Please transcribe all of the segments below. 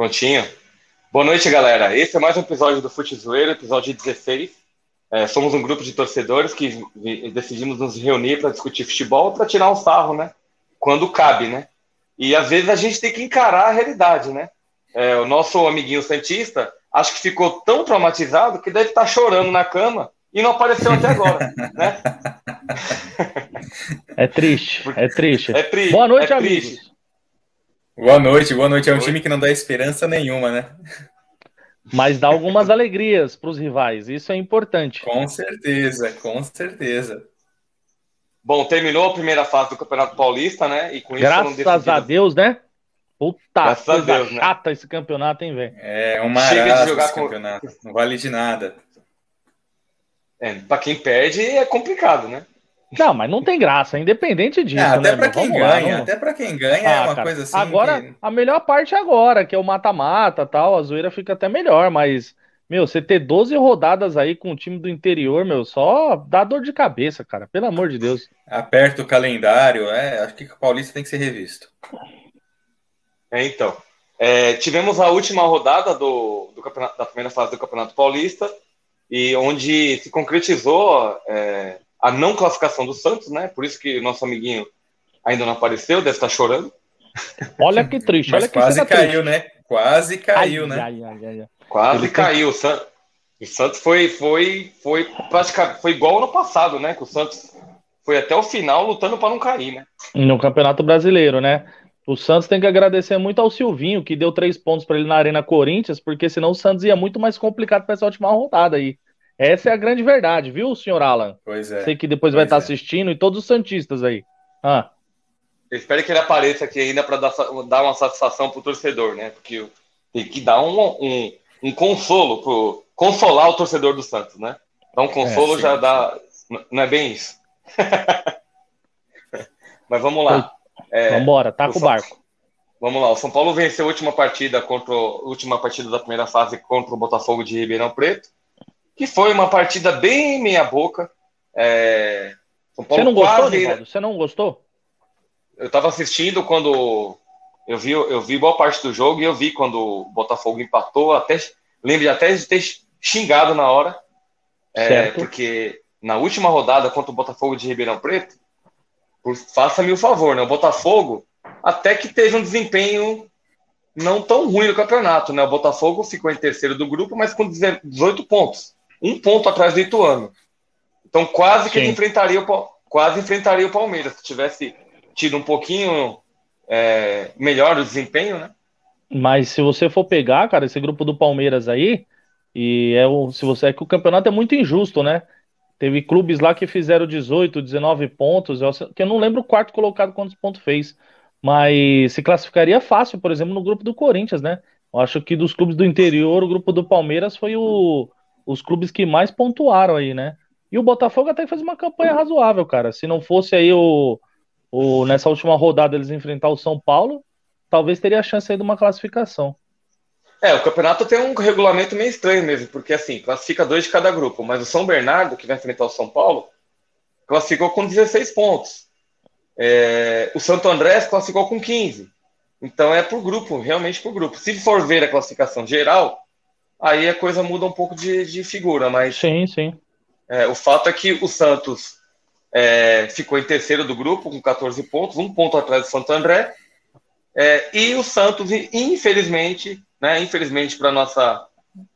Prontinho. Boa noite, galera. Esse é mais um episódio do Fute Zoeiro, episódio 16. É, somos um grupo de torcedores que decidimos nos reunir para discutir futebol, para tirar um sarro, né? Quando cabe, né? E às vezes a gente tem que encarar a realidade, né? É, o nosso amiguinho Santista, acho que ficou tão traumatizado que deve estar tá chorando na cama e não apareceu até agora, né? É triste, é triste. É triste. Boa noite, é amigos. Triste. Boa noite, boa noite. É um Oi. time que não dá esperança nenhuma, né? Mas dá algumas alegrias para os rivais, isso é importante. Com certeza, com certeza. Bom, terminou a primeira fase do Campeonato Paulista, né? E com Graças isso a Deus, né? Puta, Graças coisa Deus, né? chata né? esse campeonato, hein, velho? É uma Chega de jogar esse com... campeonato. Não vale de nada. É, para quem perde é complicado, né? Não, mas não tem graça, independente disso. É, até né, para quem ganha, lá, até para quem ganha ah, é uma cara, coisa assim. Agora, que... a melhor parte é agora, que é o mata-mata tal, a zoeira fica até melhor, mas, meu, você ter 12 rodadas aí com o time do interior, meu, só dá dor de cabeça, cara, pelo amor de Deus. Aperta o calendário, é, acho que o Paulista tem que ser revisto. É, então. É, tivemos a última rodada do, do da primeira fase do Campeonato Paulista, e onde se concretizou. É, a não classificação do Santos, né? Por isso que o nosso amiguinho ainda não apareceu, deve estar chorando. Olha que triste, olha que quase caiu, triste. né? Quase caiu, ai, né? Ai, ai, quase Ele caiu. Tem... O Santos foi, foi, foi praticamente foi igual ano passado, né? Que o Santos foi até o final lutando para não cair, né? No Campeonato Brasileiro, né? O Santos tem que agradecer muito ao Silvinho, que deu três pontos para ele na Arena Corinthians, porque senão o Santos ia muito mais complicado para essa última rodada aí. Essa é a grande verdade, viu, senhor Alan? Pois é. Sei que depois vai estar é. assistindo e todos os Santistas aí. Ah. Eu espero que ele apareça aqui ainda para dar, dar uma satisfação pro torcedor, né? Porque tem que dar um, um, um consolo, pro, consolar o torcedor do Santos, né? Então, um consolo é, já dá. Não é bem isso. Mas vamos lá. É, Vambora, tá com o barco. Vamos lá, o São Paulo venceu a última partida contra a última partida da primeira fase contra o Botafogo de Ribeirão Preto que foi uma partida bem meia boca. É... Você não gostou, quase... Você não gostou? Eu estava assistindo quando eu vi, eu vi boa parte do jogo e eu vi quando o Botafogo empatou, até lembro até de ter xingado na hora, é, porque na última rodada contra o Botafogo de Ribeirão Preto, faça-me o favor, né? O Botafogo até que teve um desempenho não tão ruim no campeonato, né? O Botafogo ficou em terceiro do grupo, mas com 18 pontos um ponto atrás do Ituano. Então quase Sim. que ele enfrentaria o, quase enfrentaria o Palmeiras, se tivesse tido um pouquinho é, melhor o desempenho, né? Mas se você for pegar, cara, esse grupo do Palmeiras aí, e é o, se você é que o campeonato é muito injusto, né? Teve clubes lá que fizeram 18, 19 pontos, eu, que eu não lembro o quarto colocado quantos pontos fez, mas se classificaria fácil, por exemplo, no grupo do Corinthians, né? Eu acho que dos clubes do interior, o grupo do Palmeiras foi o, os clubes que mais pontuaram aí, né? E o Botafogo até fez uma campanha razoável, cara. Se não fosse aí o, o nessa última rodada eles enfrentar o São Paulo, talvez teria a chance aí de uma classificação. É, o campeonato tem um regulamento meio estranho mesmo, porque assim, classifica dois de cada grupo, mas o São Bernardo, que vai enfrentar o São Paulo, classificou com 16 pontos. É, o Santo André classificou com 15. Então é por grupo, realmente por grupo. Se for ver a classificação geral, aí a coisa muda um pouco de, de figura, mas. Sim, sim. É, o fato é que o Santos é, ficou em terceiro do grupo, com 14 pontos, um ponto atrás do Santo André. É, e o Santos, infelizmente, né, infelizmente para nossa.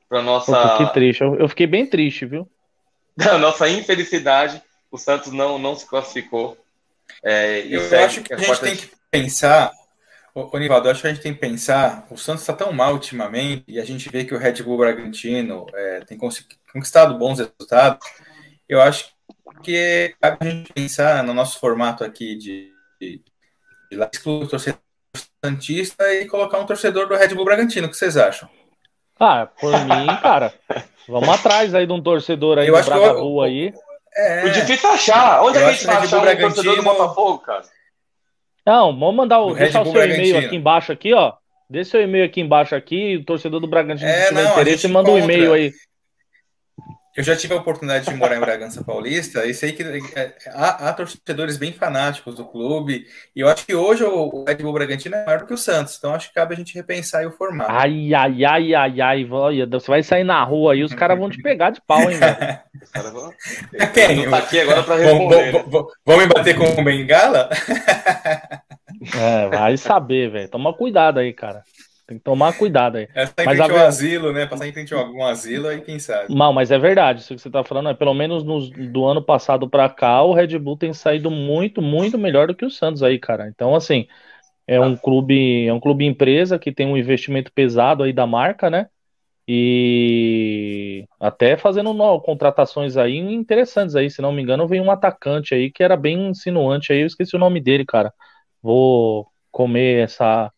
Pra nossa... Que triste, eu fiquei bem triste, viu? Da nossa infelicidade, o Santos não, não se classificou. É, eu acho que a gente tem que pensar Ô, Nivaldo, acho que a gente tem que pensar, o Santos está tão mal ultimamente, e a gente vê que o Red Bull Bragantino é, tem conquistado bons resultados. Eu acho que cabe a gente pensar no nosso formato aqui de, de, de lá excluir o torcedor Santista e colocar um torcedor do Red Bull Bragantino. O que vocês acham? Ah, por mim, cara, vamos atrás aí de um torcedor aí eu do Bragabu aí. É, o difícil é achar. Onde é que a gente vai achar um torcedor do Botafogo, cara? Não, vamos mandar o, deixar o seu e-mail aqui embaixo aqui, ó. Deixa seu e-mail aqui embaixo aqui, o torcedor do Bragantino é, se tiver não, interesse, manda um e-mail aí. Eu já tive a oportunidade de morar em Bragança Paulista e sei que é, há, há, torcedores bem fanáticos do clube. E eu acho que hoje o Red Bull Bragantino é maior do que o Santos. Então acho que cabe a gente repensar o formato. Ai, ai, ai, ai, ai. Você vai sair na rua aí, os caras vão te pegar de pau, hein, velho? Quem? Tá aqui agora pra responder. Vão, vão, vão me bater com o Bengala? É, vai saber, velho. Toma cuidado aí, cara. Tem que tomar cuidado aí. É, mas frente ao asilo, né? Passar em frente a algum asilo aí, quem sabe. Não, mas é verdade. Isso que você tá falando é pelo menos nos, do ano passado para cá, o Red Bull tem saído muito, muito melhor do que o Santos aí, cara. Então, assim, é um clube, é um clube empresa que tem um investimento pesado aí da marca, né? E até fazendo no, contratações aí interessantes aí, se não me engano, veio um atacante aí que era bem insinuante aí, eu esqueci o nome dele, cara. Vou comer essa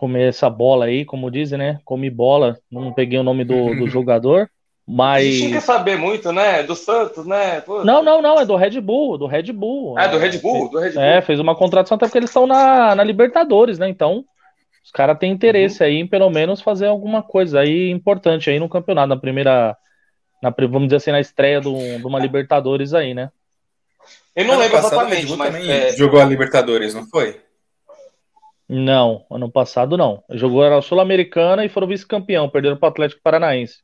comer essa bola aí, como dizem, né? Come bola, não peguei o nome do, do jogador, mas. A gente quer saber muito, né? Do Santos, né? Pô. Não, não, não, é do Red Bull, do Red Bull. É, do Red Bull, do Red Bull. É, fez uma contratação até porque eles estão na, na Libertadores, né? Então, os caras têm interesse uhum. aí em pelo menos fazer alguma coisa aí importante aí no campeonato, na primeira. Na, vamos dizer assim, na estreia do, de uma Libertadores aí, né? Eu não ano lembro exatamente, mas. É... Jogou a Libertadores, não foi? Não, ano passado não. Jogou a Sul-Americana e foram vice-campeão, perderam para o Atlético Paranaense.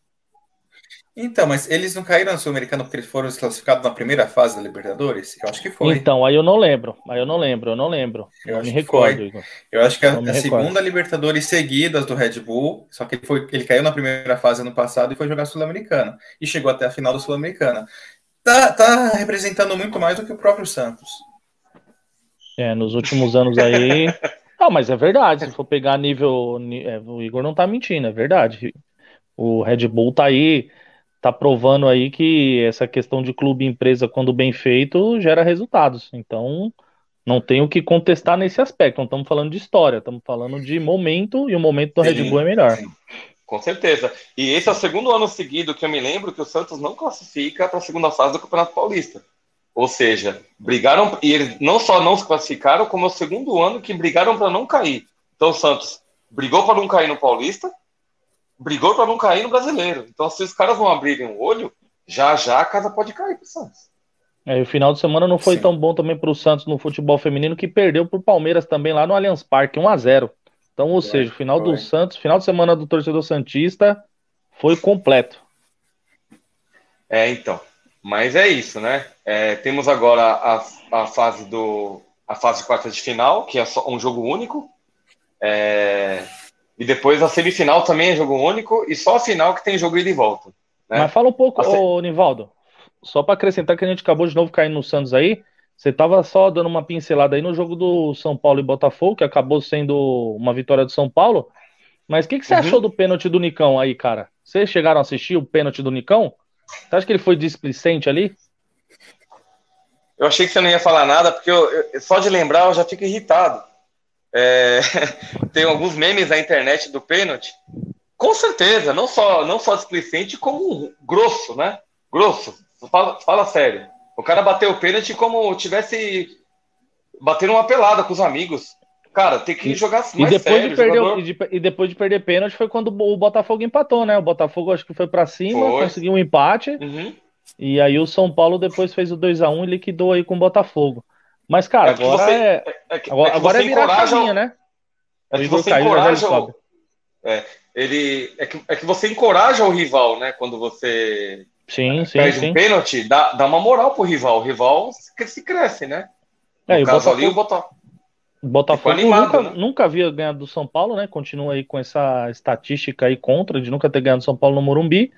Então, mas eles não caíram na Sul-Americana porque eles foram classificados na primeira fase da Libertadores? Eu acho que foi. Então, aí eu não lembro. Aí eu não lembro, eu não lembro. Eu, eu me recordo. Igor. Eu acho que a, a segunda Libertadores seguidas do Red Bull, só que ele, foi, ele caiu na primeira fase ano passado e foi jogar Sul-Americana. E chegou até a final da Sul-Americana. Tá, tá representando muito mais do que o próprio Santos. É, nos últimos anos aí Não, mas é verdade. Se for pegar nível. É, o Igor não tá mentindo, é verdade. O Red Bull tá aí, tá provando aí que essa questão de clube e empresa, quando bem feito, gera resultados. Então, não tem o que contestar nesse aspecto. Não estamos falando de história, estamos falando de momento, e o momento do sim, Red Bull é melhor. Sim. Com certeza. E esse é o segundo ano seguido que eu me lembro que o Santos não classifica para a segunda fase do Campeonato Paulista. Ou seja, brigaram e eles não só não se classificaram, como é o segundo ano que brigaram para não cair. Então o Santos brigou para não cair no Paulista, brigou para não cair no Brasileiro. Então se os caras não abrirem o olho, já já a casa pode cair para o Santos. É, o final de semana não foi Sim. tão bom também para o Santos no futebol feminino, que perdeu para o Palmeiras também lá no Allianz Parque, 1 a 0 Então, ou seja, o final foi. do Santos, final de semana do torcedor Santista foi completo. É, então. Mas é isso, né? É, temos agora a, a fase do a fase de quarta de final, que é só um jogo único. É, e depois a semifinal também é jogo único, e só a final que tem jogo ida e volta. Né? Mas fala um pouco, se... ô, Nivaldo, só para acrescentar que a gente acabou de novo caindo no Santos aí. Você estava só dando uma pincelada aí no jogo do São Paulo e Botafogo, que acabou sendo uma vitória do São Paulo. Mas o que, que você uhum. achou do pênalti do Nicão aí, cara? Vocês chegaram a assistir o pênalti do Nicão? Você acha que ele foi displicente ali? Eu achei que você não ia falar nada, porque eu, eu, só de lembrar eu já fico irritado. É, tem alguns memes na internet do pênalti. Com certeza, não só, não só displicente, como grosso, né? Grosso. Fala, fala sério. O cara bateu o pênalti como tivesse batendo uma pelada com os amigos. Cara, tem que jogar assim. E depois, sério, de perder, jogador... e, de, e, depois de perder pênalti foi quando o Botafogo empatou, né? O Botafogo acho que foi para cima, foi. conseguiu um empate. Uhum. E aí o São Paulo depois fez o 2 a 1 e liquidou aí com o Botafogo. Mas, cara, é agora você, é, é, que, agora, é, agora é virar a caminha, né? É que você caiu, encoraja o, é, ele é que, é que você encoraja o rival, né? Quando você sim, sim, perde sim. um pênalti, dá, dá uma moral pro rival. O rival se cresce, né? No é, caso o Botafogo, ali, o Botafogo. Botafogo animado, nunca, né? nunca havia ganhado do São Paulo, né? Continua aí com essa estatística aí contra de nunca ter ganhado do São Paulo no Morumbi.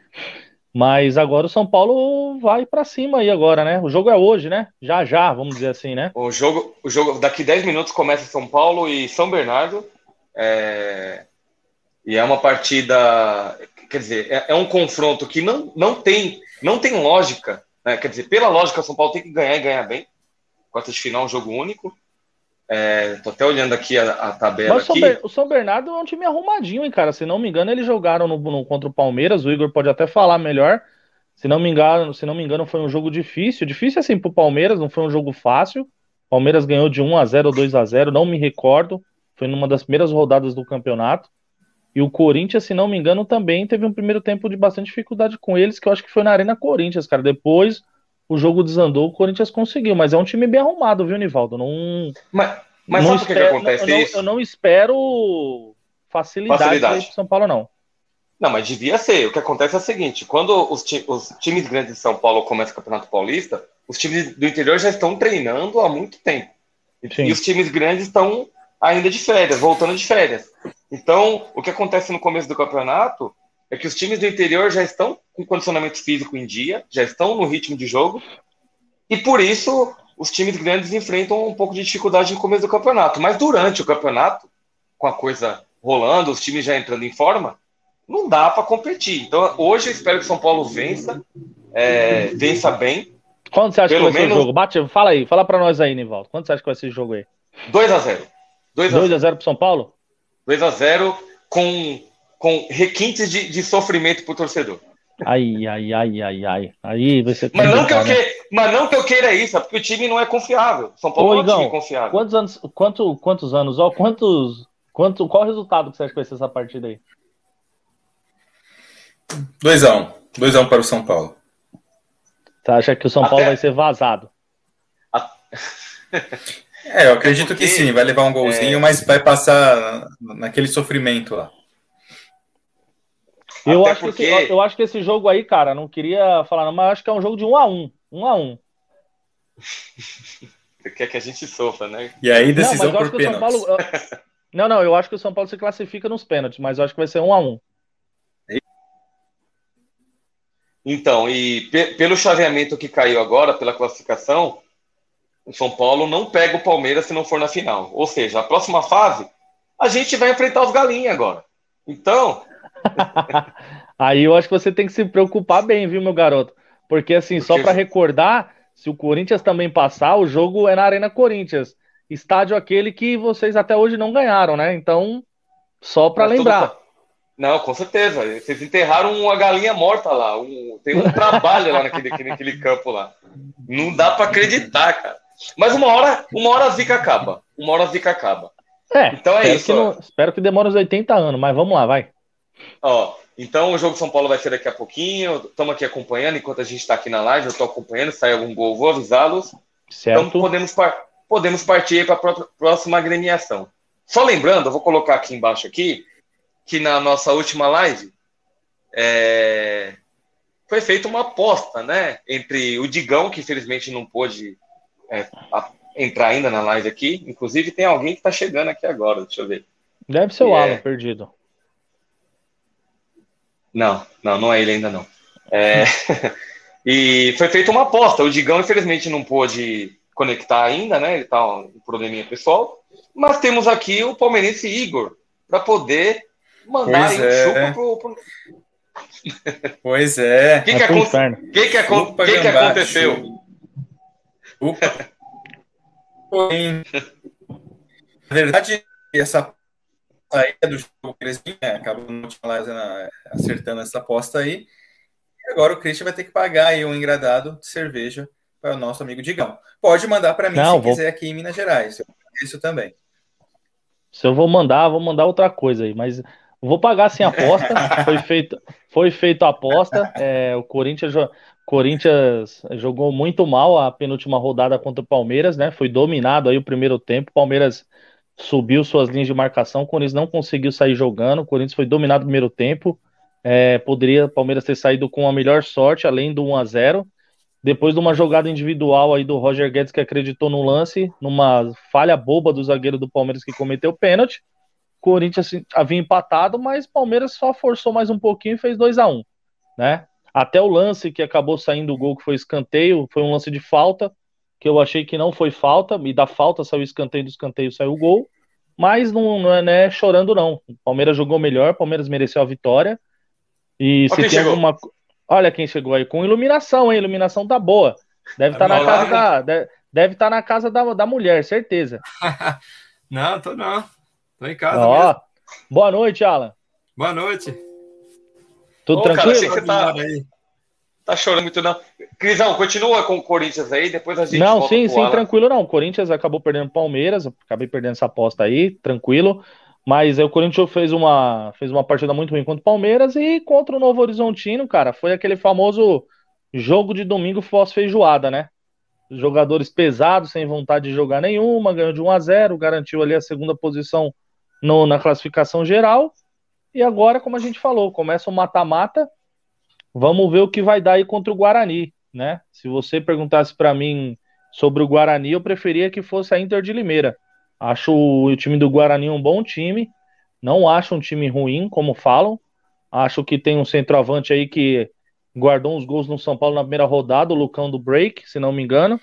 Mas agora o São Paulo vai para cima aí agora, né? O jogo é hoje, né? Já já, vamos dizer assim, né? O jogo, o jogo daqui 10 minutos começa São Paulo e São Bernardo. É... E é uma partida, quer dizer, é, é, um confronto que não, não tem não tem lógica, né? Quer dizer, pela lógica, São Paulo tem que ganhar e ganhar bem. Quarta de final, um jogo único. É, tô até olhando aqui a, a tabela. Mas aqui. o São Bernardo é um time arrumadinho, hein, cara. Se não me engano, eles jogaram no, no, contra o Palmeiras. O Igor pode até falar melhor. Se não me engano, se não me engano, foi um jogo difícil. Difícil assim pro Palmeiras, não foi um jogo fácil. Palmeiras ganhou de 1 a 0 ou 2 a 0 não me recordo. Foi numa das primeiras rodadas do campeonato. E o Corinthians, se não me engano, também teve um primeiro tempo de bastante dificuldade com eles, que eu acho que foi na Arena Corinthians, cara. Depois o jogo desandou, o Corinthians conseguiu, mas é um time bem arrumado, viu, Nivaldo? Não. Mas, mas não sabe o que, acontece? Não, eu, não, espero facilidade, facilidade. pro São Paulo, não. Não, mas devia ser. O que acontece é o seguinte: quando os, ti os times grandes de São Paulo começam o Campeonato Paulista, os times do interior já estão treinando há muito tempo. Sim. E os times grandes estão ainda de férias, voltando de férias. Então, o que acontece no começo do campeonato é que os times do interior já estão com condicionamento físico em dia, já estão no ritmo de jogo, e por isso os times grandes enfrentam um pouco de dificuldade no começo do campeonato. Mas durante o campeonato, com a coisa rolando, os times já entrando em forma, não dá para competir. Então, hoje eu espero que São Paulo vença, é, vença bem. Quanto você acha Pelo que vai menos... ser o jogo? Bate, fala aí, fala para nós aí, Nivaldo. Quanto você acha que vai ser o jogo aí? 2 a 0 2 a 0 para São Paulo? 2 a 0 com, com requintes de, de sofrimento para o torcedor. Ai, ai, ai, ai, ai. Aí você mas não, que eu né? que, mas não que eu queira isso, é porque o time não é confiável. São Paulo Ô, é um time confiável. Quantos anos, quanto, quantos anos, ó, quantos, quanto, qual o resultado que você acha que vai ser essa partida aí? 2x1. 2x1 um para o São Paulo. Você acha que o São Até... Paulo vai ser vazado? É, eu acredito porque, que sim, vai levar um golzinho, é... mas vai passar naquele sofrimento lá. Eu acho, porque... que esse, eu acho que esse jogo aí, cara, não queria falar, não, mas acho que é um jogo de um a um. Um a um. Quer que a gente sofra, né? E aí, decisão não, por pênaltis. Paulo... Não, não, eu acho que o São Paulo se classifica nos pênaltis, mas eu acho que vai ser um a um. Então, e pelo chaveamento que caiu agora, pela classificação, o São Paulo não pega o Palmeiras se não for na final. Ou seja, a próxima fase, a gente vai enfrentar os galinhas agora. Então. Aí eu acho que você tem que se preocupar bem, viu, meu garoto? Porque, assim, Porque... só para recordar, se o Corinthians também passar, o jogo é na Arena Corinthians. Estádio aquele que vocês até hoje não ganharam, né? Então, só para lembrar. Tudo... Não, com certeza. Vocês enterraram uma galinha morta lá. Um... Tem um trabalho lá naquele, naquele campo lá. Não dá para acreditar, cara. Mas uma hora, uma hora a zica acaba. Uma hora a zica acaba. É, então é isso. Que não, espero que demore uns 80 anos, mas vamos lá, vai. Ó, então o jogo São Paulo vai ser daqui a pouquinho. Estamos aqui acompanhando enquanto a gente está aqui na live. Eu estou acompanhando. Sai algum gol, vou avisá-los. Certo. Então podemos, par podemos partir para a próxima agremiação. Só lembrando, eu vou colocar aqui embaixo aqui que na nossa última live é, foi feita uma aposta, né, entre o Digão que infelizmente não pôde é, entrar ainda na live aqui. Inclusive, tem alguém que está chegando aqui agora, deixa eu ver. Deve ser o Alan, é... perdido. Não, não, não é ele ainda não. É... e foi feita uma aposta. O Digão, infelizmente, não pôde conectar ainda, né? Ele tá um probleminha pessoal. Mas temos aqui o palmeirense Igor para poder mandar pois é. pro, pro... Pois é. O que, que, aconte... que, que, aconte... que, que aconteceu? Opa! Na verdade, essa saída do jogo eles vinham, acabou acertando essa aposta aí. E agora o Christian vai ter que pagar aí um engradado de cerveja para o nosso amigo Digão. Pode mandar para mim Não, se vou... quiser aqui em Minas Gerais. Isso também. Se eu vou mandar, vou mandar outra coisa aí, mas vou pagar sem aposta. foi feito, foi feito a aposta. É, o Corinthians Corinthians jogou muito mal a penúltima rodada contra o Palmeiras, né? Foi dominado aí o primeiro tempo. Palmeiras subiu suas linhas de marcação, o Corinthians não conseguiu sair jogando. O Corinthians foi dominado no primeiro tempo. É, poderia o Palmeiras ter saído com a melhor sorte, além do 1 a 0 Depois de uma jogada individual aí do Roger Guedes que acreditou no lance, numa falha boba do zagueiro do Palmeiras que cometeu pênalti. Corinthians havia empatado, mas Palmeiras só forçou mais um pouquinho e fez 2 a 1 né? Até o lance que acabou saindo o gol, que foi escanteio, foi um lance de falta, que eu achei que não foi falta, e da falta saiu o escanteio, do escanteio saiu o gol, mas não, não, é, não é chorando, não. O Palmeiras jogou melhor, o Palmeiras mereceu a vitória. E Olha se tem chegou. alguma. Olha quem chegou aí, com iluminação, hein? Iluminação tá boa. Deve estar tá na casa da. Deve, deve estar tá na casa da, da mulher, certeza. não, tô não. Tô em casa. Ó, boa noite, Alan. Boa noite. Tudo Ô, tranquilo? Cara, você tá, tá chorando muito, não. Crisão, continua com o Corinthians aí, depois a gente. Não, sim, sim, tranquilo não. O Corinthians acabou perdendo o Palmeiras, acabei perdendo essa aposta aí, tranquilo. Mas aí o Corinthians fez uma, fez uma partida muito ruim contra o Palmeiras e contra o Novo Horizontino, cara, foi aquele famoso jogo de domingo pós-feijoada, né? Jogadores pesados, sem vontade de jogar nenhuma, ganhou de 1 a 0 garantiu ali a segunda posição no, na classificação geral. E agora, como a gente falou, começa o mata-mata. Vamos ver o que vai dar aí contra o Guarani, né? Se você perguntasse para mim sobre o Guarani, eu preferia que fosse a Inter de Limeira. Acho o time do Guarani um bom time. Não acho um time ruim, como falam. Acho que tem um centroavante aí que guardou uns gols no São Paulo na primeira rodada, o Lucão do Break, se não me engano.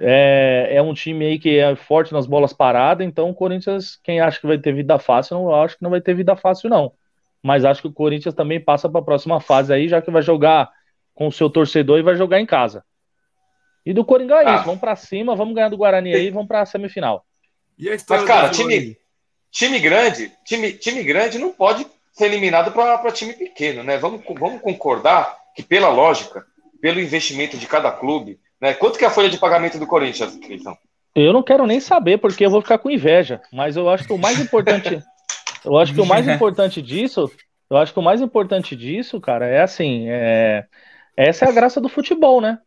É, é um time aí que é forte nas bolas paradas, então o Corinthians, quem acha que vai ter vida fácil, não acho que não vai ter vida fácil, não. Mas acho que o Corinthians também passa para a próxima fase aí, já que vai jogar com o seu torcedor e vai jogar em casa. E do Coringão é ah. isso, vamos para cima, vamos ganhar do Guarani aí, vamos para a semifinal. Mas, cara, time, time grande, time, time grande não pode ser eliminado para time pequeno, né? Vamos, vamos concordar que, pela lógica, pelo investimento de cada clube, né? Quanto que é a folha de pagamento do Corinthians, Cleiton? Eu não quero nem saber, porque eu vou ficar com inveja. Mas eu acho que o mais importante. eu acho que o mais importante disso. Eu acho que o mais importante disso, cara, é assim. É, essa é a graça do futebol, né?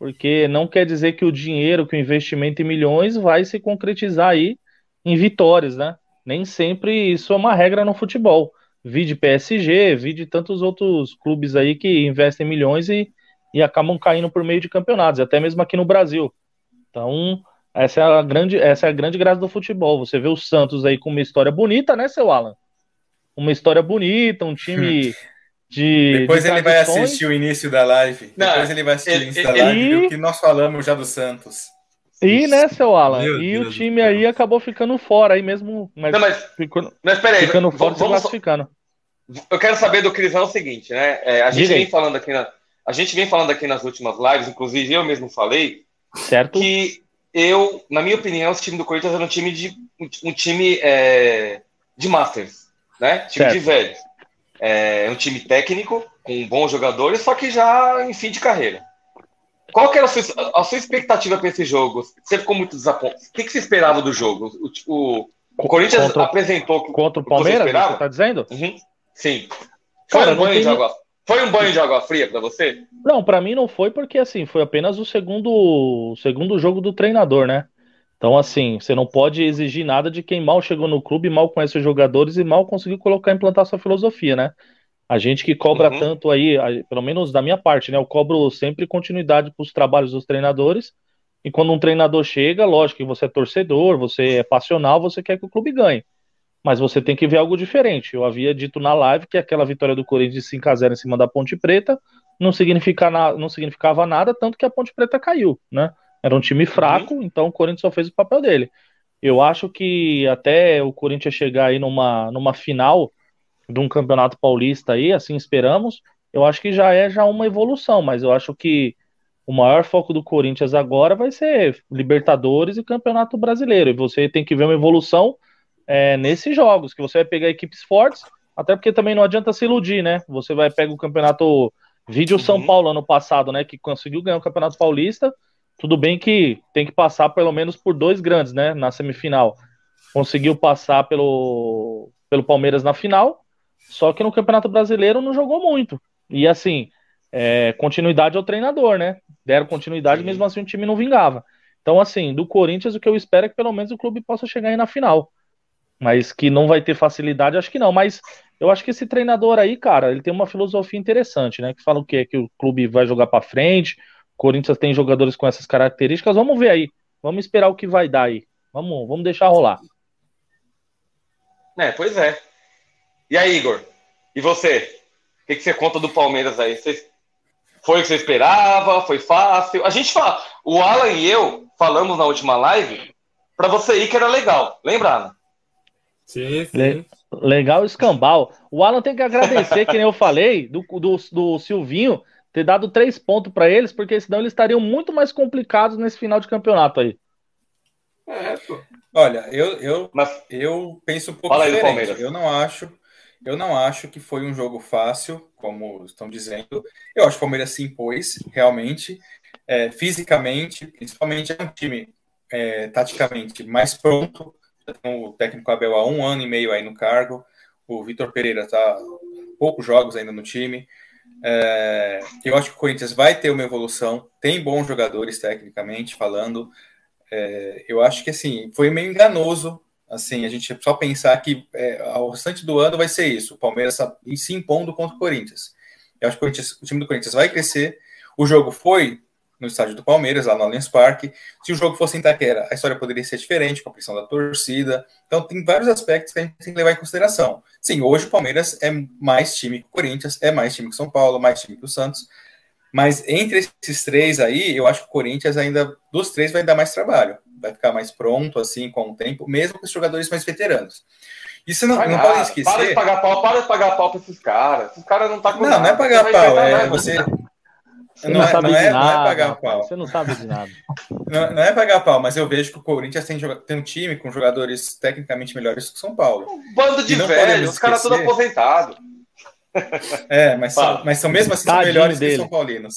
porque não quer dizer que o dinheiro, que o investimento em milhões vai se concretizar aí em vitórias, né? Nem sempre isso é uma regra no futebol. Vi de PSG, vi de tantos outros clubes aí que investem milhões e, e acabam caindo por meio de campeonatos, até mesmo aqui no Brasil. Então, essa é a grande, essa é a grande graça do futebol. Você vê o Santos aí com uma história bonita, né, seu Alan? Uma história bonita, um time de. Depois de ele vai assistir o início da live. Não, Depois ele vai assistir ele, o início da live e... o que nós falamos já do Santos. E, né, seu Alan? Meu e Deus o time aí acabou ficando fora aí mesmo. Mas, Não, mas, ficou, mas peraí, ficando fora vamos, classificando. Eu quero saber do Crisão o seguinte, né? É, a gente vem falando aqui na, a gente vem falando aqui nas últimas lives, inclusive eu mesmo falei, certo? Que eu, na minha opinião, esse time do Corinthians era um time de um time é, de masters, né? Time certo. de velhos. É um time técnico, com bons jogadores, só que já em fim de carreira. Qual que era a sua, a sua expectativa para esse jogo? Você ficou muito desapontado. O que, que você esperava do jogo? O, o, o Corinthians contra, apresentou contra o Palmeiras, você, você tá dizendo? Uhum. Sim. Foi Cara, um banho de água. Foi um banho de água fria para você? Não, para mim não foi porque assim foi apenas o segundo, o segundo jogo do treinador, né? Então assim você não pode exigir nada de quem mal chegou no clube, mal conhece os jogadores e mal conseguiu colocar implantar sua filosofia, né? A gente que cobra uhum. tanto aí, pelo menos da minha parte, né? Eu cobro sempre continuidade para os trabalhos dos treinadores. E quando um treinador chega, lógico que você é torcedor, você é passional, você quer que o clube ganhe. Mas você tem que ver algo diferente. Eu havia dito na live que aquela vitória do Corinthians de 5x0 em cima da Ponte Preta não, significa na, não significava nada, tanto que a Ponte Preta caiu, né? Era um time fraco, uhum. então o Corinthians só fez o papel dele. Eu acho que até o Corinthians chegar aí numa, numa final de um campeonato paulista aí, assim esperamos, eu acho que já é já uma evolução, mas eu acho que o maior foco do Corinthians agora vai ser Libertadores e Campeonato Brasileiro. E você tem que ver uma evolução é, nesses jogos, que você vai pegar equipes fortes, até porque também não adianta se iludir, né? Você vai pegar o campeonato Vídeo São. Paulo ano passado, né? Que conseguiu ganhar o Campeonato Paulista. Tudo bem que tem que passar pelo menos por dois grandes, né? Na semifinal. Conseguiu passar pelo, pelo Palmeiras na final só que no Campeonato Brasileiro não jogou muito. E assim, é, continuidade ao treinador, né? Deram continuidade, Sim. mesmo assim o time não vingava. Então, assim, do Corinthians, o que eu espero é que pelo menos o clube possa chegar aí na final. Mas que não vai ter facilidade, acho que não. Mas eu acho que esse treinador aí, cara, ele tem uma filosofia interessante, né? Que fala o quê? Que o clube vai jogar para frente. O Corinthians tem jogadores com essas características. Vamos ver aí. Vamos esperar o que vai dar aí. Vamos, vamos deixar rolar. É, pois é. E aí, Igor? E você? O que, que você conta do Palmeiras aí? Você... Foi o que você esperava? Foi fácil? A gente fala. O Alan e eu falamos na última live para você ir que era legal. Lembra, Alan? Sim, sim. Le... Legal escambau. O Alan tem que agradecer, que nem eu falei, do, do, do Silvinho ter dado três pontos para eles, porque senão eles estariam muito mais complicados nesse final de campeonato aí. É, pô. Olha, eu, eu, Mas... eu penso um pouco Fala diferente. Eu não acho eu não acho que foi um jogo fácil, como estão dizendo. Eu acho que o Palmeiras se impôs, realmente. É, fisicamente, principalmente é um time é, taticamente mais pronto o técnico Abel há um ano e meio aí no cargo. O Vitor Pereira está poucos jogos ainda no time. É, eu acho que o Corinthians vai ter uma evolução, tem bons jogadores tecnicamente falando. É, eu acho que assim foi meio enganoso assim a gente só pensar que é, restante do ano vai ser isso, o Palmeiras se impondo contra o Corinthians. Eu acho que o, o time do Corinthians vai crescer. O jogo foi no estádio do Palmeiras, lá no Allianz Parque. Se o jogo fosse em Itaquera, a história poderia ser diferente, com a pressão da torcida. Então, tem vários aspectos que a gente tem que levar em consideração. Sim, hoje o Palmeiras é mais time que o Corinthians, é mais time que o São Paulo, mais time que o Santos. Mas entre esses três aí, eu acho que o Corinthians ainda, dos três, vai dar mais trabalho. Vai ficar mais pronto, assim, com o tempo, mesmo com os jogadores mais veteranos. Isso não, não pode esquecer. Para de pagar pau, para de pagar pau para esses caras. Esses caras não tá com Não, nada. não é pagar pau, é você. Você não, não, é, sabe não, de é, nada, não é pagar pau. Você não sabe de nada. Não, não, é pagar pau, mas eu vejo que o Corinthians tem, tem um time com jogadores tecnicamente melhores que o São Paulo. Um bando de velhos, os caras todos aposentados. É, mas são, mas são mesmo assim são melhores dele. que São Paulinos.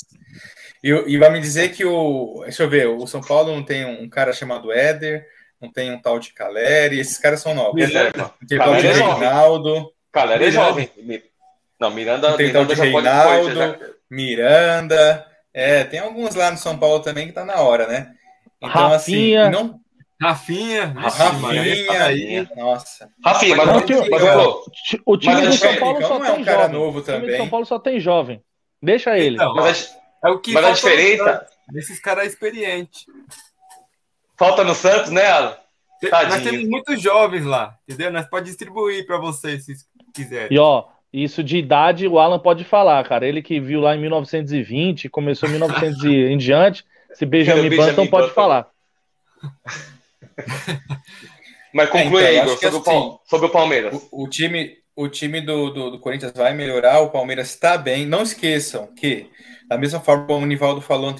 E, e vai me dizer que o. Deixa eu ver, o São Paulo não tem um cara chamado Éder, não tem um tal de Caleri, esses caras são novos. Reserva. Tem tal de é Reinaldo. Caleri é jovem. Não, Miranda, tem tal de Reinaldo, já... Miranda. É, tem alguns lá no São Paulo também que tá na hora, né? Então, assim, Rafinha. assim, não, Rafinha, Rafinha, aí, nossa. Rafinha, mas, mas, mas, mas o time do São Paulo só tem é um cara jovem. novo também. O time do São Paulo só tem jovem. Deixa ele. Então, mas é o que mas a diferença desses caras experientes. Falta no Santos, né, Alan? Tadinho. Nós temos muitos jovens lá, entendeu? Nós pode distribuir para vocês se quiserem. E ó, isso de idade o Alan pode falar, cara. Ele que viu lá em 1920, começou em 1900 e em diante, se Benjamin Button pode falar. Mas conclui é, então, aí, Igor, sobre, assim, o, sobre, o Palmeiras. O, o time, o time do, do, do, Corinthians vai melhorar, o Palmeiras está bem. Não esqueçam que, da mesma forma como o Nivaldo falou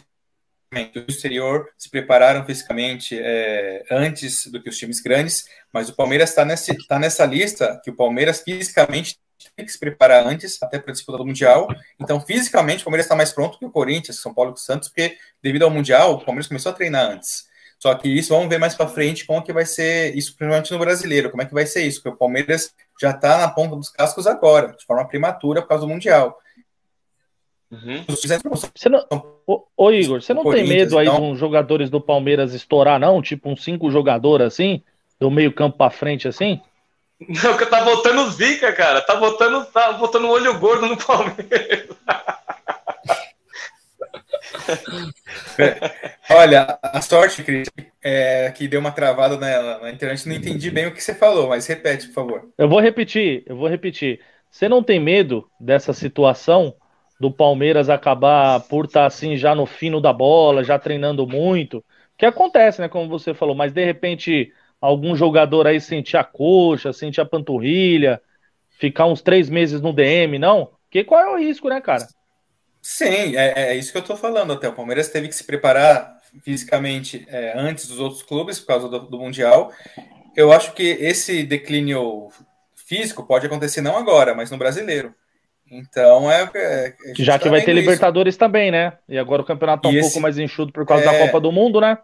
o exterior se prepararam fisicamente é, antes do que os times grandes, mas o Palmeiras está nessa, tá nessa lista que o Palmeiras fisicamente tem que se preparar antes, até para a disputa do Mundial. Então, fisicamente, o Palmeiras está mais pronto que o Corinthians, São Paulo e o Santos, porque devido ao Mundial, o Palmeiras começou a treinar antes. Só que isso vamos ver mais para frente como que vai ser isso, principalmente no brasileiro, como é que vai ser isso, porque o Palmeiras já está na ponta dos cascos agora, de forma prematura por causa do Mundial. Uhum. Você não, ô, ô, Igor, você não tem medo aí então... de uns jogadores do Palmeiras estourar, não? Tipo uns cinco jogadores assim, do meio campo para frente assim? Não, que tá botando zica, cara. Tá botando, tá botando olho gordo no Palmeiras. Olha, a sorte, Cris, é que deu uma travada na, na, internet, não entendi bem o que você falou, mas repete, por favor. Eu vou repetir, eu vou repetir. Você não tem medo dessa situação do Palmeiras acabar por estar tá, assim já no fino da bola, já treinando muito? Que acontece, né? Como você falou, mas de repente algum jogador aí sentir a coxa, sentir a panturrilha, ficar uns três meses no DM, não? Porque qual é o risco, né, cara? Sim, é, é, isso que eu tô falando até. O Palmeiras teve que se preparar fisicamente é, antes dos outros clubes por causa do, do, Mundial. Eu acho que esse declínio físico pode acontecer não agora, mas no brasileiro. Então é. é Já que vai ter Libertadores também, né? E agora o campeonato tá um esse, pouco mais enxuto por causa da é. Copa do Mundo, né?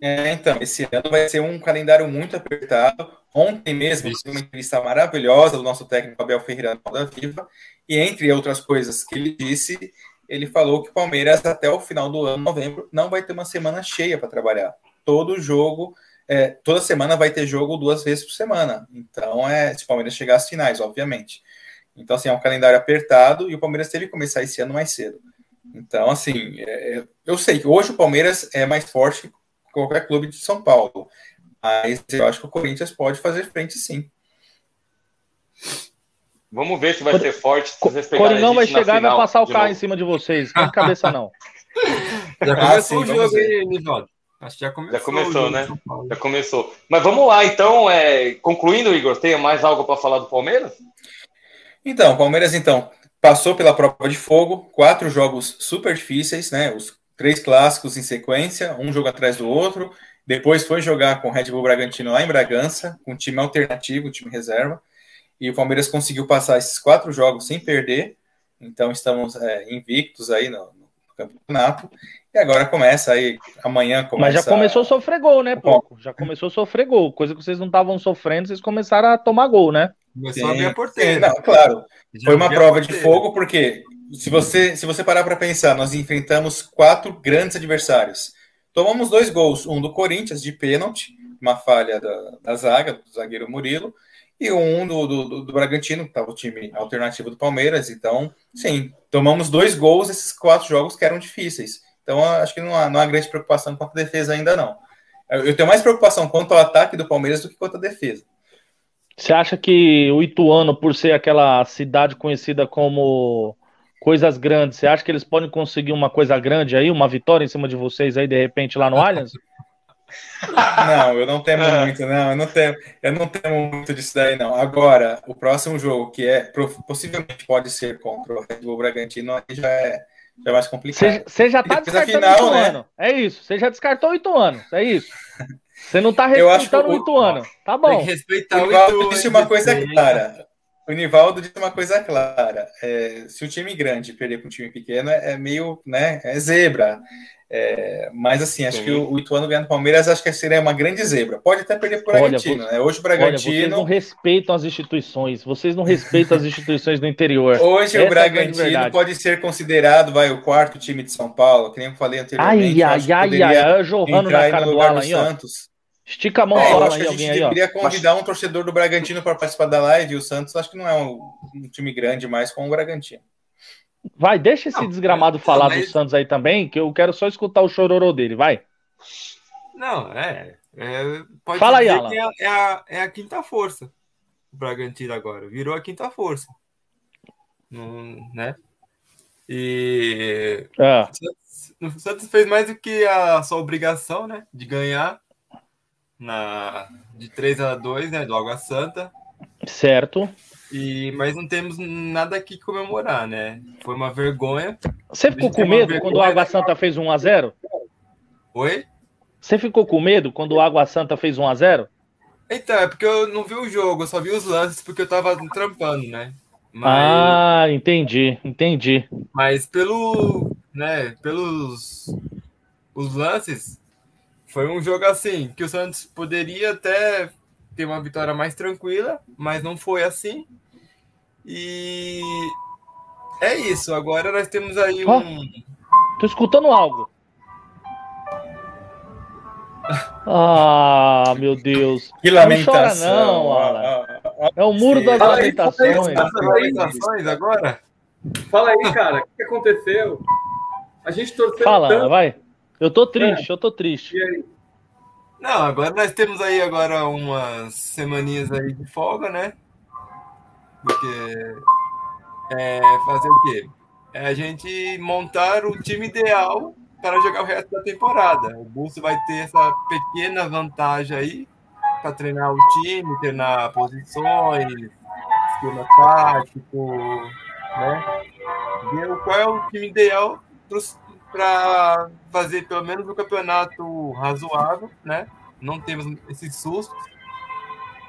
É, então, esse ano vai ser um calendário muito apertado. Ontem mesmo, tive uma entrevista maravilhosa do nosso técnico Abel Ferreira da Viva, e entre outras coisas que ele disse, ele falou que o Palmeiras, até o final do ano, novembro, não vai ter uma semana cheia para trabalhar. Todo jogo, é, toda semana vai ter jogo duas vezes por semana. Então, é se o Palmeiras chegar às finais, obviamente. Então, assim, é um calendário apertado e o Palmeiras teve que começar esse ano mais cedo. Então, assim, é, é eu sei que hoje o Palmeiras é mais forte que qualquer clube de São Paulo. Mas eu acho que o Corinthians pode fazer frente sim. Vamos ver se vai ser forte. Se Coringão vai chegar e vai passar o carro em cima de vocês. Não cabeça, não. já começou ah, sim, o jogo aí, Nivaldo. Acho que já começou. Já começou, né? Já começou. Mas vamos lá, então, é... concluindo, Igor, tem mais algo para falar do Palmeiras? Então, o Palmeiras, então, passou pela prova de fogo, quatro jogos super difíceis, né? Os três clássicos em sequência, um jogo atrás do outro. Depois foi jogar com o Red Bull Bragantino lá em Bragança, com um time alternativo, time reserva e o Palmeiras conseguiu passar esses quatro jogos sem perder, então estamos é, invictos aí no, campeonato. E agora começa aí, amanhã começa. Mas já começou a sofrer gol, né, pouco? Já começou a sofrer gol. Coisa que vocês não estavam sofrendo, vocês começaram a tomar gol, né? Começou sim, a ver a porteira. Sim, não, claro. Já Foi uma prova de fogo, porque se você, se você parar para pensar, nós enfrentamos quatro grandes adversários. Tomamos dois gols, um do Corinthians de pênalti, uma falha da, da zaga, do zagueiro Murilo, e um do, do, do Bragantino, que estava o time alternativo do Palmeiras. Então, sim, tomamos dois gols esses quatro jogos que eram difíceis. Então, acho que não há, não há grande preocupação quanto a defesa ainda não. Eu tenho mais preocupação quanto ao ataque do Palmeiras do que quanto à defesa. Você acha que o Ituano, por ser aquela cidade conhecida como coisas grandes, você acha que eles podem conseguir uma coisa grande aí, uma vitória em cima de vocês aí, de repente, lá no Allianz? Não, eu não temo é. muito, não. Eu não temo, eu não temo muito disso daí, não. Agora, o próximo jogo, que é possivelmente pode ser contra o Red Bull Bragantino, aí já é, já é mais complicado. Você já tá descartando final, o Ituano. Né? É isso. Você já descartou o Ituano. É isso. Você não tá respeitando o Ituano. Tá bom. Tem que respeitar o, o Ituano. disse uma coisa clara. O Nivaldo disse uma coisa clara. É, se o time grande perder com um time pequeno, é, é meio, né? É zebra. É, mas assim, acho Sim. que o, o Ituano ganhando Palmeiras acho que seria uma grande zebra. Pode até perder por Bragantino, né? Hoje o Bragantino. Olha, vocês não respeitam as instituições, vocês não respeitam as instituições do interior. Hoje Essa o é Bragantino pode ser considerado, vai, o quarto time de São Paulo, que nem eu falei anteriormente. Ai, ai, ai, ai, ai, jorrando na cara do Alan aí, ó. Santos. Estica a mão é, fala aí, alguém aí, ó. deveria convidar um torcedor do Bragantino para participar da live, e o Santos acho que não é um, um time grande mais com o Bragantino. Vai, deixa esse não, desgramado não, falar mas... do Santos aí também, que eu quero só escutar o chororô dele, vai. Não, é. é pode Fala aí, Alan. É, é, a, é a quinta força. O Bragantino agora. Virou a quinta força. né? E. É. O Santos fez mais do que a sua obrigação, né? De ganhar na, de 3 a 2, né? Do Água Santa. Certo. E, mas não temos nada aqui comemorar, né? Foi uma vergonha. Você ficou com medo quando o Água Santa fez 1 a 0 Oi? Você ficou com medo quando o Água Santa fez 1 a 0 Então, é porque eu não vi o jogo, eu só vi os lances porque eu tava trampando, né? Mas... Ah, entendi, entendi. Mas pelo, né, pelos os lances, foi um jogo assim que o Santos poderia até ter uma vitória mais tranquila, mas não foi assim. E é isso. Agora nós temos aí um. Oh, tô escutando algo. Ah, meu Deus. Que lamentação. Não chora, não, Alan. É o muro das fala lamentações. Aí, lamentações agora? Fala aí, cara. O que aconteceu? A gente torceu Fala, tanto. vai. Eu tô triste, é. eu tô triste. Não, agora nós temos aí agora umas semaninhas aí de folga, né? Porque é fazer o quê? É a gente montar o time ideal para jogar o resto da temporada. O Bulls vai ter essa pequena vantagem aí para treinar o time, treinar posições, esquema tático, né? Ver qual é o time ideal para fazer pelo menos um campeonato razoável, né? Não temos esses sustos.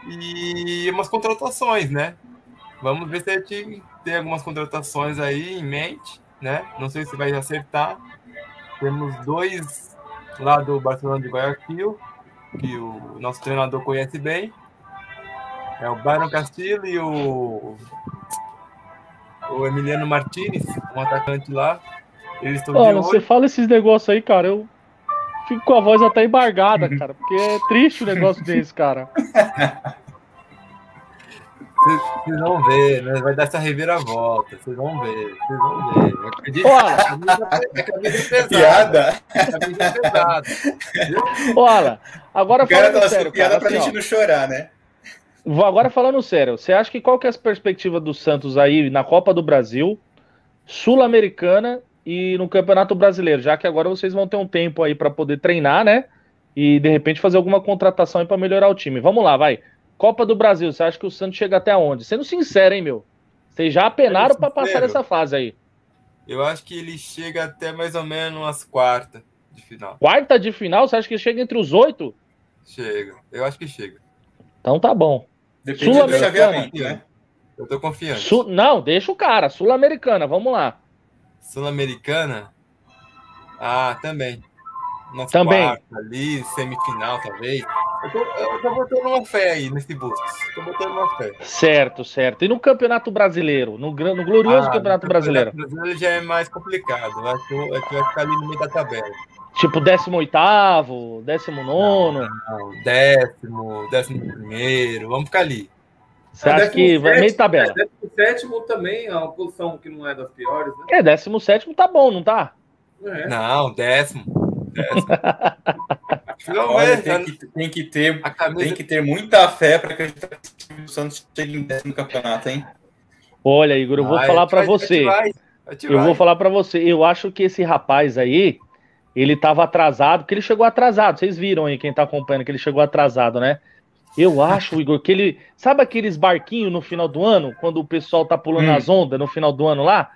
E umas contratações, né? Vamos ver se a gente tem algumas contratações aí em mente, né? Não sei se vai acertar. Temos dois lá do Barcelona de Guayaquil, que o nosso treinador conhece bem. É o Byron Castillo e o, o Emiliano Martinez, um atacante lá. Eles estão Olha, você fala esses negócios aí, cara, eu fico com a voz até embargada, cara, porque é triste o negócio desse, cara. Vocês vão ver, né? Vai dar essa reviravolta. Vocês vão ver, vocês vão ver. Acredito, Olha, é. Piada. É. Olha, agora falando sério, piada cara, pra assim, gente ó, não chorar, né? Vou agora falando sério, você acha que qual que é a perspectiva do Santos aí na Copa do Brasil, Sul-Americana e no Campeonato Brasileiro, já que agora vocês vão ter um tempo aí para poder treinar, né? E de repente fazer alguma contratação aí para melhorar o time. Vamos lá, vai. Copa do Brasil, você acha que o Santos chega até onde? Sendo sincero, hein, meu? Vocês já apenaram para passar essa fase aí. Eu acho que ele chega até mais ou menos as quartas de final. Quarta de final? Você acha que chega entre os oito? Chega. Eu acho que chega. Então tá bom. Sul-Americana. Né? Eu tô confiante. Sul... Não, deixa o cara. Sul-Americana, vamos lá. Sul-Americana, Ah, também. Nosso também. Quarto, ali, semifinal, talvez. Eu tô, eu tô botando uma fé aí nesse Bustos. Tô botando uma fé. Certo, certo. E no Campeonato Brasileiro? No, no glorioso ah, Campeonato, Brasileiro? O Campeonato Brasileiro já é mais complicado. Eu acho que vai ficar ali no meio da tabela. Tipo, 18, 19. Décimo, décimo primeiro. Vamos ficar ali. Você acha que vai meio tabela? É, 17 também é uma posição que não é das piores, né? É, 17 tá bom, não tá? É. Não, décimo. décimo. Olha, tem, que, tem, que ter, camisa... tem que ter muita fé para que o Santos chegue em décimo campeonato, hein? Olha, Igor, eu vou vai, falar para você. Vai, vai, eu vou falar para você. Eu acho que esse rapaz aí, ele estava atrasado, porque ele chegou atrasado. Vocês viram aí, quem está acompanhando, que ele chegou atrasado, né? Eu acho, Igor, que ele. Sabe aqueles barquinhos no final do ano, quando o pessoal tá pulando hum. as ondas no final do ano lá?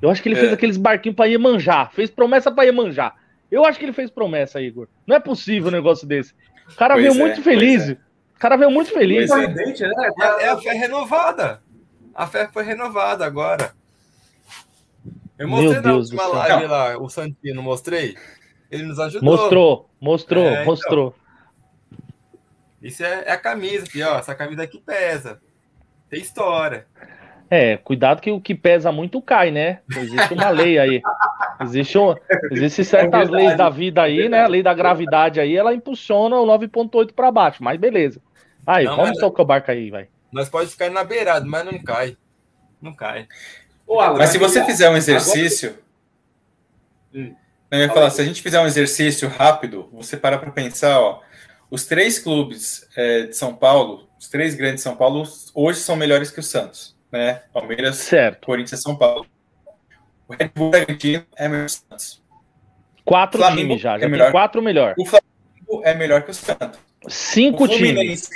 Eu acho que ele é. fez aqueles barquinhos para manjar. Fez promessa para manjar. Eu acho que ele fez promessa, Igor. Não é possível um negócio desse. O cara pois veio é, muito feliz. É. O cara veio muito feliz. É. é. é a fé renovada. A fé foi renovada agora. Eu mostrei Meu na Deus última live lá, o Santino, mostrei. Ele nos ajudou. Mostrou, mostrou, é, então. mostrou. Isso é, é, a camisa aqui, ó. Essa camisa aqui pesa. Tem história. É, cuidado que o que pesa muito cai, né? Existe uma lei aí. Existe, um, existe certas é leis da vida aí, né? A lei da gravidade aí, ela impulsiona o 9.8 para baixo, mas beleza. Aí, não, vamos tocar o barco aí, vai. Nós pode ficar na beirada, mas não cai. Não cai. mas se você fizer um exercício. Hum. Eu ia falar, se a gente fizer um exercício rápido, você para para pensar, ó. Os três clubes é, de São Paulo, os três grandes de São Paulo, hoje são melhores que o Santos, né? Palmeiras, certo. Corinthians, São Paulo. O Red Bull Bragantino é melhor que o Santos. Quatro Flamengo times já, já é melhor. quatro melhor. O Flamengo é melhor que o Santos. Cinco o times.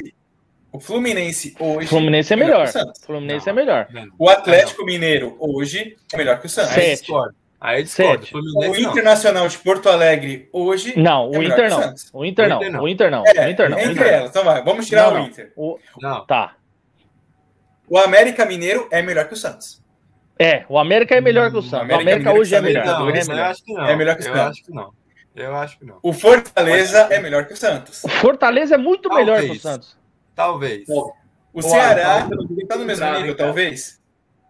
O Fluminense hoje. Fluminense é melhor. O Fluminense não, é melhor. O Atlético Mineiro hoje é melhor que o Santos. Sete. Aí discordo. O Internacional de Porto Alegre hoje. Não, o, é Inter não. o Inter não. O Inter não. É, o Inter não. Entre Inter elas, então vai. Vamos tirar não, o Inter. O... Não. Tá. O América Mineiro é melhor que o Santos. É, o América é melhor que o Santos. América o América hoje é melhor. Não, é melhor. Acho que não. É melhor que o Santos. Eu acho que não. Eu acho que não. O Fortaleza é melhor que o Santos. O Fortaleza é muito talvez. melhor que o Santos. Talvez. O Ceará está no mesmo nível, talvez.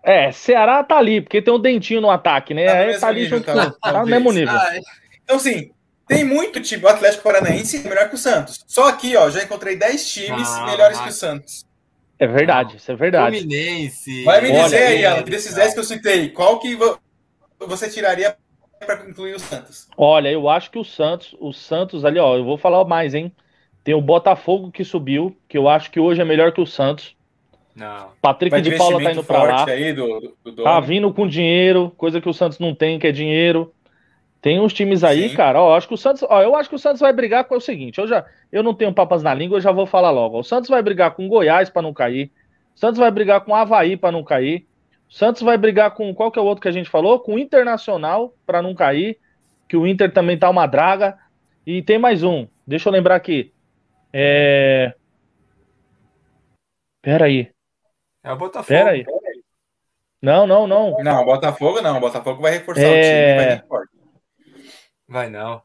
É, Ceará tá ali, porque tem um dentinho no ataque, né? Tá Aí tá ali nível, junto tá, com, tá no mesmo nível. Ah, então, sim, tem muito time. O Atlético Paranaense é melhor que o Santos. Só aqui, ó, já encontrei 10 times ah, melhores que o Santos. É verdade, isso é verdade. Fluminense. Vai me dizer aí, Alan, desses 10 que eu citei, qual que você tiraria para incluir o Santos? Olha, eu acho que o Santos, o Santos ali, ó, eu vou falar mais, hein? Tem o Botafogo que subiu, que eu acho que hoje é melhor que o Santos. Não. Patrick de Paula tá indo para lá. Aí do, do, tá vindo com dinheiro, coisa que o Santos não tem, que é dinheiro. Tem uns times aí, Sim. cara, ó, acho que o Santos, ó, eu acho que o Santos vai brigar com o seguinte, eu já, eu não tenho papas na língua, eu já vou falar logo. O Santos vai brigar com o Goiás para não cair. O Santos vai brigar com o Havaí para não cair. O Santos vai brigar com qual que é o outro que a gente falou? Com o Internacional para não cair, que o Inter também tá uma draga. E tem mais um. Deixa eu lembrar aqui. É Pera aí. É o Botafogo. Pera aí. Não, não, não. Não, Botafogo não. O Botafogo vai reforçar é... o time. Vai, vai não.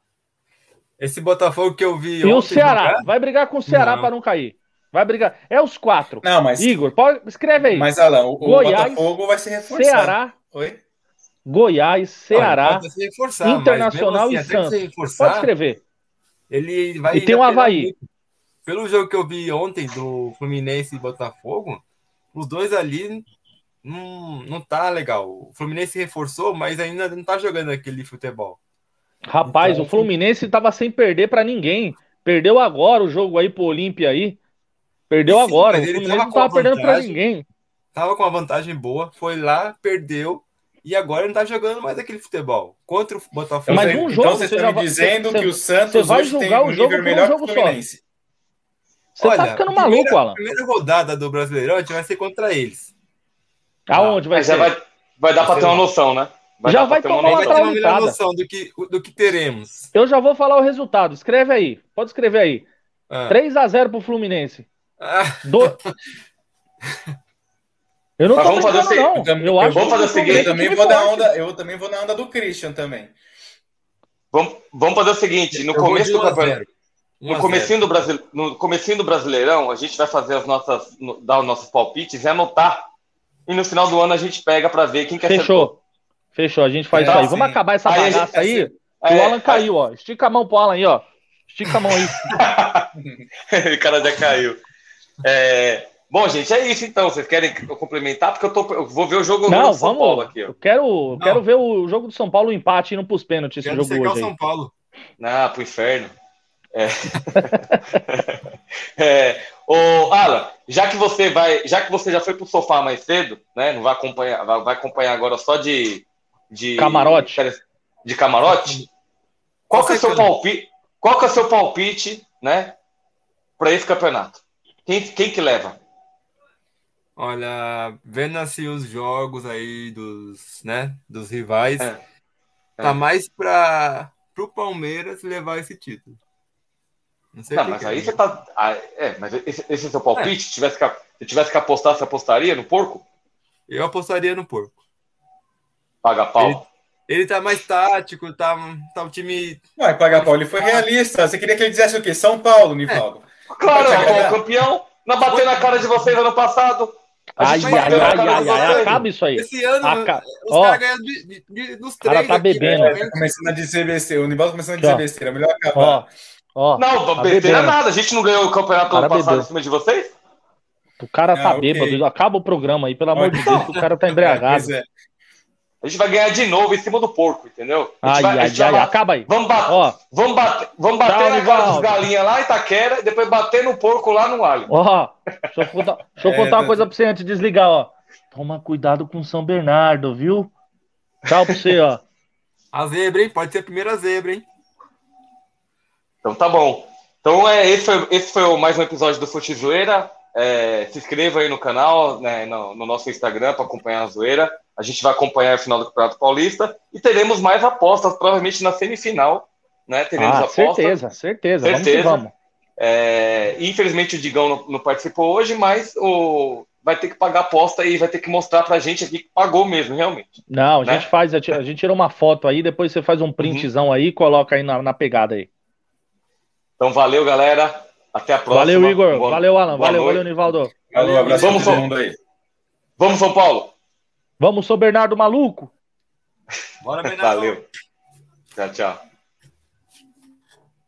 Esse Botafogo que eu vi. E o Ceará. Jogar? Vai brigar com o Ceará para não cair. Vai brigar. É os quatro. Não, mas. Igor, pode... escreve aí. Mas, Alan, o, Goiás, Botafogo vai ser reforçado. Ceará. Oi? Goiás, Ceará, Olha, reforçar, Internacional assim, e Santos. Pode escrever. Ele vai. E tem o Havaí. Pelo jogo que eu vi ontem do Fluminense e Botafogo, os dois ali não, não tá legal. O Fluminense reforçou, mas ainda não tá jogando aquele futebol. Rapaz, então, o Fluminense tava sem perder para ninguém. Perdeu agora o jogo aí pro Olímpia aí. Perdeu sim, agora. O Fluminense tava não tava perdendo para ninguém. Tava com uma vantagem boa, foi lá, perdeu e agora não tá jogando mais aquele futebol. Contra o Botafogo. Mas um jogo, então você, está me dizendo que o Santos vai hoje tem um nível melhor que o Fluminense. Só. Você tá Olha, tá ficando maluco, primeira, Alan. A primeira rodada do Brasileirão a gente vai ser contra eles. Aonde vai ser? Vai, vai dar para ter uma noção, né? Vai já vai tomar uma, uma melhor noção do que, do que teremos. Eu já vou falar o resultado. Escreve aí. Pode escrever aí. Ah. 3x0 pro Fluminense. Ah. Do... Eu não Mas tô vamos fazer não. Eu, eu acho vamos fazer o seguinte, eu também vou na onda, eu também vou na onda do Christian também. Vamos, vamos fazer o seguinte: no começo do campeonato. No comecinho, do Brasil, no comecinho do Brasileirão, a gente vai fazer as nossas, dar os nossos palpites e anotar. E no final do ano a gente pega para ver quem quer Fechou. Fechou, a gente faz é, isso aí. Vamos acabar essa aí bagaça aí. Assim, é, o Alan caiu, ó. Estica a mão pro Alan aí, ó. Estica a mão aí. o cara já caiu. É, Bom, gente, é isso então. Vocês querem complementar? Porque eu, tô, eu vou ver o jogo Não, do São vamos, Paulo aqui. Ó. Eu quero, eu quero ver o jogo do São Paulo empate indo pros pênaltis esse jogo hoje. O São Paulo. Ah, pro inferno. É. é. Ô, Alan, já que você vai, já que você já foi pro sofá mais cedo, né? Não vai acompanhar, vai, vai acompanhar agora só de, de camarote. De camarote. Qual que é o seu palpite? Qual que é seu palpite, né? Para esse campeonato? Quem, quem que leva? Olha, vendo assim os jogos aí dos, né, dos rivais, é. tá é. mais para o Palmeiras levar esse título. Não sei não, mas aí é. você tá. Ah, é, mas esse, esse é seu palpite? É. Se, tivesse que, se tivesse que apostar, você apostaria no porco? Eu apostaria no porco. Paga pau. Ele, ele tá mais tático, tá, tá o time. Vai pagar pau, ele foi realista. Você queria que ele dissesse o quê? São Paulo, Nivaldo. É. Claro, é campeão. Não bateu na cara de vocês ano passado. Ai, ai, ai, ai, ai, acaba isso aí. Esse ano, Aca... os caras ganham de, de, de, dos três. cara tá aqui, bebendo. Né? Começando a dizer besteira. O Nivaldo começando a dizer besteira. Melhor acabar. Ó, ó, não, tá besteira é nada. A gente não ganhou o campeonato ano passado em cima de vocês? O cara tá bêbado. Okay. Acaba o programa aí, pelo amor de Deus, o cara tá embriagado. É. A gente vai ganhar de novo em cima do porco, entendeu? Ai, vai, ai, ai, acaba aí. Vamos, bater, ó, vamos bater, vamos bater tchau, na cara dos galinhas lá em Itaquera e depois bater no porco lá no alho. Ó, deixa eu contar, deixa eu contar é, uma coisa pra você antes de desligar, ó. Toma cuidado com São Bernardo, viu? Tchau pra você, ó. A zebra, hein? Pode ser a primeira zebra, hein? Então tá bom. Então é, esse, foi, esse foi mais um episódio do Fute Zoeira. É, se inscreva aí no canal, né, no, no nosso Instagram para acompanhar a zoeira. A gente vai acompanhar o final do Campeonato Paulista e teremos mais apostas, provavelmente na semifinal. Né? Teremos ah, apostas. Certeza, certeza. certeza. Vamos, vamos. É, infelizmente o Digão não, não, participou hoje, mas o, vai ter que pagar aposta e vai ter que mostrar pra gente aqui que pagou mesmo, realmente. Não, a né? gente faz, a gente tira uma foto aí, depois você faz um printzão uhum. aí e coloca aí na, na, pegada aí. Então valeu, galera. Até a próxima. Valeu, Igor. Boa, valeu, Alan. Valeu, valeu, Nivaldo. Valeu, abraço Vamos, todo mundo aí. Vamos, São Paulo. Vamos, São Bernardo Maluco. Bora, Bernardo. Valeu. Tchau, tchau.